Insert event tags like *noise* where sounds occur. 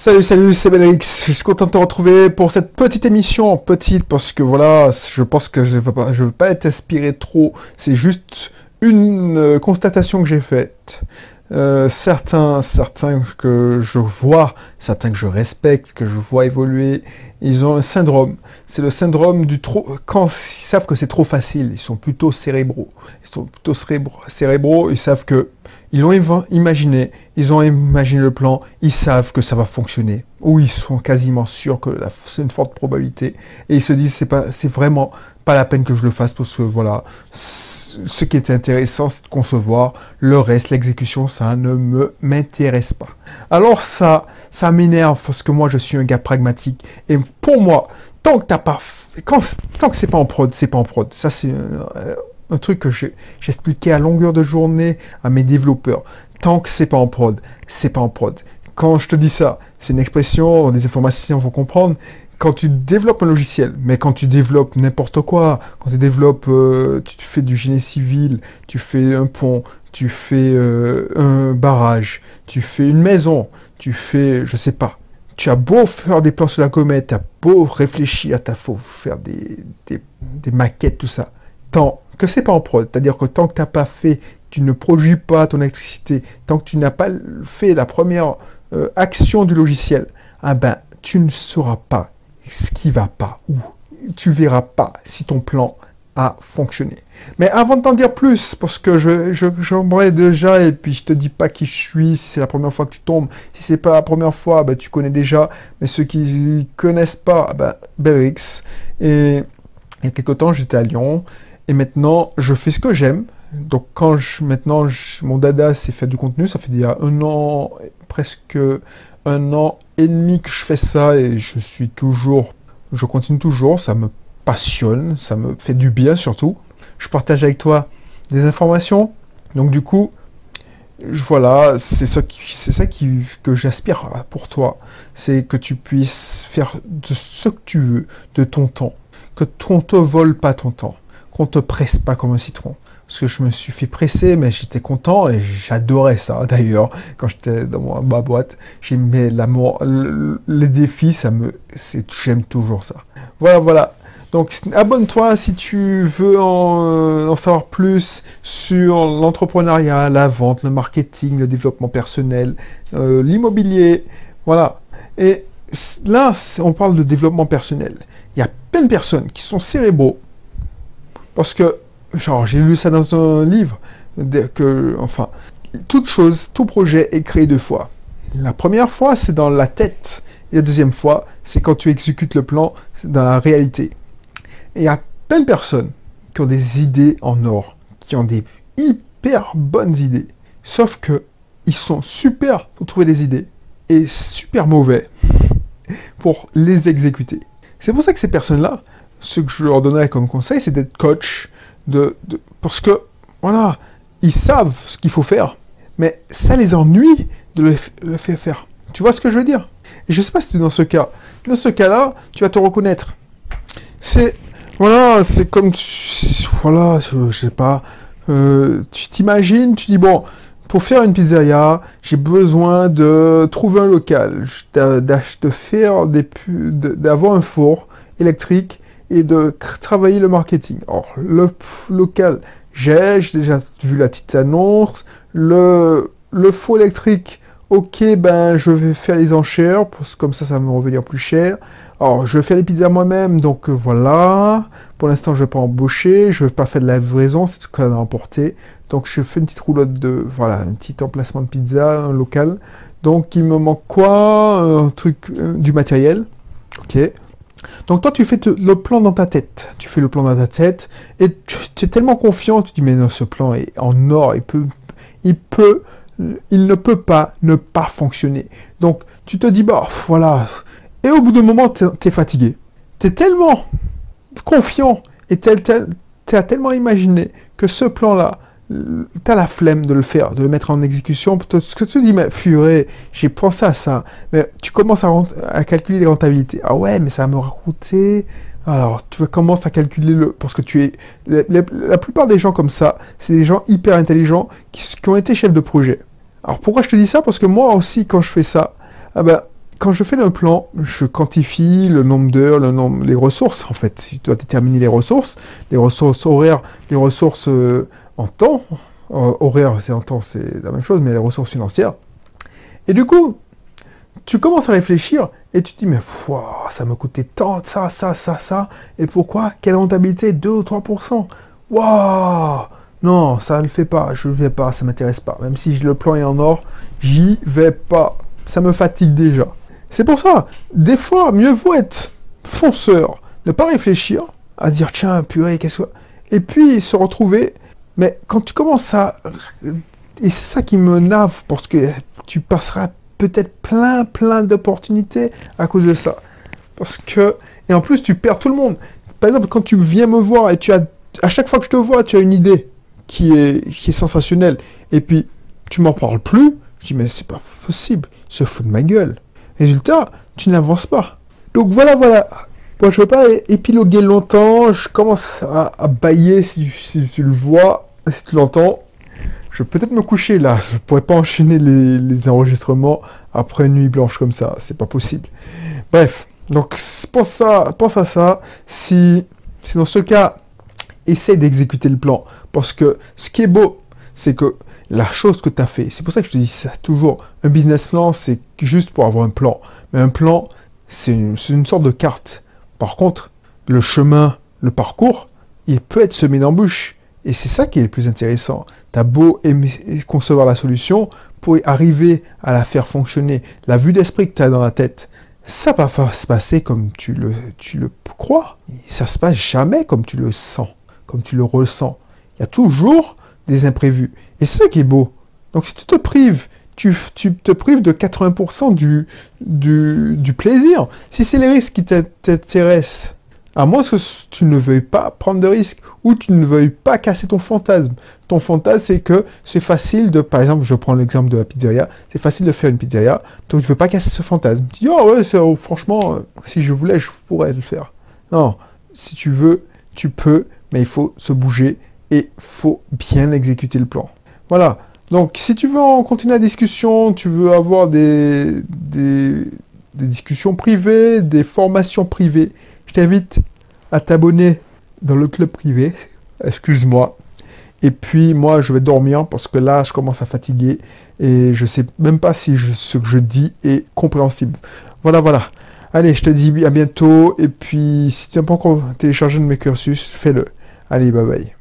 Salut, salut, c'est Belrix. Je suis content de te retrouver pour cette petite émission. Petite parce que voilà, je pense que je ne veux, veux pas être inspiré trop. C'est juste une euh, constatation que j'ai faite. Euh, certains, certains que je vois, certains que je respecte, que je vois évoluer, ils ont un syndrome. C'est le syndrome du trop. Quand ils savent que c'est trop facile, ils sont plutôt cérébraux. Ils sont plutôt cérébraux. Ils savent que ils l'ont imaginé, ils ont imaginé le plan, ils savent que ça va fonctionner, ou ils sont quasiment sûrs que c'est une forte probabilité, et ils se disent c'est pas, c'est vraiment pas la peine que je le fasse parce que voilà, ce qui est intéressant c'est de concevoir, le reste, l'exécution, ça ne me m'intéresse pas. Alors ça, ça m'énerve parce que moi je suis un gars pragmatique, et pour moi, tant que t'as pas, quand, tant que c'est pas en prod, c'est pas en prod. Ça c'est euh, un truc que j'expliquais à longueur de journée à mes développeurs. Tant que c'est pas en prod, c'est pas en prod. Quand je te dis ça, c'est une expression, les informaticiens vont comprendre. Quand tu développes un logiciel, mais quand tu développes n'importe quoi, quand tu développes, euh, tu fais du génie civil, tu fais un pont, tu fais euh, un barrage, tu fais une maison, tu fais, je sais pas. Tu as beau faire des plans sur la comète, tu as beau réfléchir, tu as beau faire des, maquettes, tout ça tant que c'est pas en prod, c'est-à-dire que tant que t'as pas fait, tu ne produis pas ton électricité, tant que tu n'as pas fait la première euh, action du logiciel, ah ben tu ne sauras pas ce qui va pas ou tu verras pas si ton plan a fonctionné. Mais avant de t'en dire plus, parce que je, je, déjà, et puis je te dis pas qui je suis, si c'est la première fois que tu tombes, si c'est pas la première fois, ben, tu connais déjà, mais ceux qui connaissent pas, ben, Belrix, et il y a quelque temps j'étais à Lyon, et maintenant, je fais ce que j'aime. Donc, quand je, maintenant, mon dada, c'est faire du contenu, ça fait déjà un an, presque un an et demi que je fais ça et je suis toujours, je continue toujours, ça me passionne, ça me fait du bien surtout. Je partage avec toi des informations. Donc, du coup, voilà, c'est ça, qui, c'est ça qui, que j'aspire pour toi. C'est que tu puisses faire de ce que tu veux de ton temps. Que qu'on te vole pas ton temps qu'on te presse pas comme un citron. Parce que je me suis fait presser, mais j'étais content et j'adorais ça *laughs* d'ailleurs. Quand j'étais dans ma, boîte, j'aimais l'amour, le- les défis, ça me, j'aime toujours ça. Voilà, voilà. Donc abonne-toi si tu veux en, euh, en savoir plus sur l'entrepreneuriat, la vente, le marketing, le développement personnel, euh, l'immobilier. Voilà. Et là, on parle de développement personnel. Il y a plein de personnes qui sont cérébraux, parce que, genre, j'ai lu ça dans un livre, que, enfin, toute chose, tout projet est créé deux fois. La première fois, c'est dans la tête. Et la deuxième fois, c'est quand tu exécutes le plan, dans la réalité. Et il y a plein de personnes qui ont des idées en or, qui ont des hyper bonnes idées. Sauf que ils sont super pour trouver des idées et super mauvais pour les exécuter. C'est pour ça que ces personnes-là, ce que je leur donnerais comme conseil, c'est d'être coach, de, parce que, voilà, ils savent ce qu'il faut faire, mais ça les ennuie de le, faire faire. Tu vois ce que je veux dire? Et je sais pas si es dans ce cas. Dans ce cas-là, tu vas te reconnaître. C'est, voilà, c'est comme, voilà, je, je sais pas, euh, tu t'imagines, tu dis, bon, pour faire une pizzeria, j'ai besoin de trouver un local, de faire des d'avoir un four électrique et de travailler le marketing. Alors, le local, j'ai déjà vu la petite annonce. Le, le four électrique, ok, ben je vais faire les enchères, parce que comme ça, ça va me revenir plus cher. Alors, je fais les pizzas moi-même, donc euh, voilà. Pour l'instant, je vais pas embaucher, je vais pas faire de la livraison, c'est ce qu'on a emporté. Donc, je fais une petite roulotte de, voilà, un petit emplacement de pizza, local. Donc, il me manque quoi? Un truc, euh, du matériel. Ok. Donc toi, tu fais te- le plan dans ta tête. Tu fais le plan dans ta tête et tu, es tellement confiant, tu dis mais non, ce plan est en or, il peut, il ne peut pas ne pas fonctionner. Donc tu te dis bah voilà. Et au bout d'un moment, tu es fatigué. Tu es tellement confiant et tu as tellement imaginé que ce plan-là, tu as la flemme de le faire, de le mettre en exécution. Ce que tu dis, mais purée, j'ai pensé à ça. Mais tu commences à, calculer les rentabilités. Ah ouais, mais ça va me coûter. Alors, tu commences à calculer le. Parce que tu es. La, plupart des gens comme ça, c'est des gens hyper intelligents qui ont été chefs de projet. Alors, pourquoi je te dis ça? Parce que moi aussi, quand je fais ça, ah ben, quand je fais le plan, je quantifie le nombre d'heures, le nombre, les ressources en fait. Tu dois déterminer les ressources, les ressources horaires, les ressources euh, en temps. Horaire, c'est en temps, c'est la même chose, mais les ressources financières. Et du coup, tu commences à réfléchir et tu te dis, mais ça me coûtait tant, ça, ça, ça, ça. Et pourquoi? Quelle rentabilité? 2 ou 3% Waouh Non, ça ne le fait pas, je ne vais pas, ça m'intéresse pas. Même si le plan est en or, j'y vais pas. Ça me fatigue déjà. C'est pour ça, des fois, mieux vaut être fonceur, ne pas réfléchir, à dire tiens, purée, qu'est-ce que. Et puis se retrouver. Mais quand tu commences à. Et c'est ça qui me nave, parce que tu passeras peut-être plein, plein d'opportunités à cause de ça. Parce que. Et en plus, tu perds tout le monde. Par exemple, quand tu viens me voir et tu as. À chaque fois que je te vois, tu as une idée qui est, qui est sensationnelle. Et puis, tu m'en parles plus. Je dis, mais c'est pas possible. Il se fout de ma gueule. Résultat, tu n'avances pas. Donc voilà, voilà. Moi, je ne veux pas épiloguer longtemps. Je commence à, à bailler si, tu le vois, si tu l'entends. Je vais peut-être me coucher là. Je pourrais pas enchaîner les, enregistrements après une nuit blanche comme ça. C'est pas possible. Bref. Donc, pense, ça, pense à ça. Si, si dans ce cas, essaye d'exécuter le plan. Parce que ce qui est beau, c'est que la chose que tu as fait. C'est pour ça que je te dis ça toujours. Un business plan, c'est juste pour avoir un plan. Mais un plan, c'est une, sorte de carte. Par contre, le chemin, le parcours, il peut être semé d'embûches. Et c'est ça qui est le plus intéressant. Tu as beau concevoir la solution, pour arriver à la faire fonctionner, la vue d'esprit que tu as dans la tête, ça va pas se passer comme tu le, tu le crois. Ça se passe jamais comme tu le sens, comme tu le ressens. Il y a toujours des imprévus. Et c'est ça qui est beau. Donc si tu te prives, tu, te prives de 80% du, du, plaisir. Si c'est les risques qui t'intéressent, à moins que tu ne veuilles pas prendre de risques ou tu ne veuilles pas casser ton fantasme. Ton fantasme, c'est que c'est facile de, par exemple, je prends l'exemple de la pizzeria, c'est facile de faire une pizzeria, donc tu ne veux pas casser ce fantasme. Tu dis, oh ouais, franchement, euh, si je voulais, je pourrais le faire. Non, si tu veux, tu peux, mais il faut se bouger et faut bien exécuter le plan. Voilà. Donc, si tu veux en continuer la discussion, tu veux avoir des, des, discussions privées, des formations privées, je t'invite à t'abonner dans le club privé. Excuse-moi. Et puis, moi, je vais dormir parce que là, je commence à fatiguer et je sais même pas si ce que je dis est compréhensible. Voilà, voilà. Allez, je te dis à bientôt. Et puis, si tu n'as pas encore téléchargé de mes cursus, fais-le. Allez, bye bye.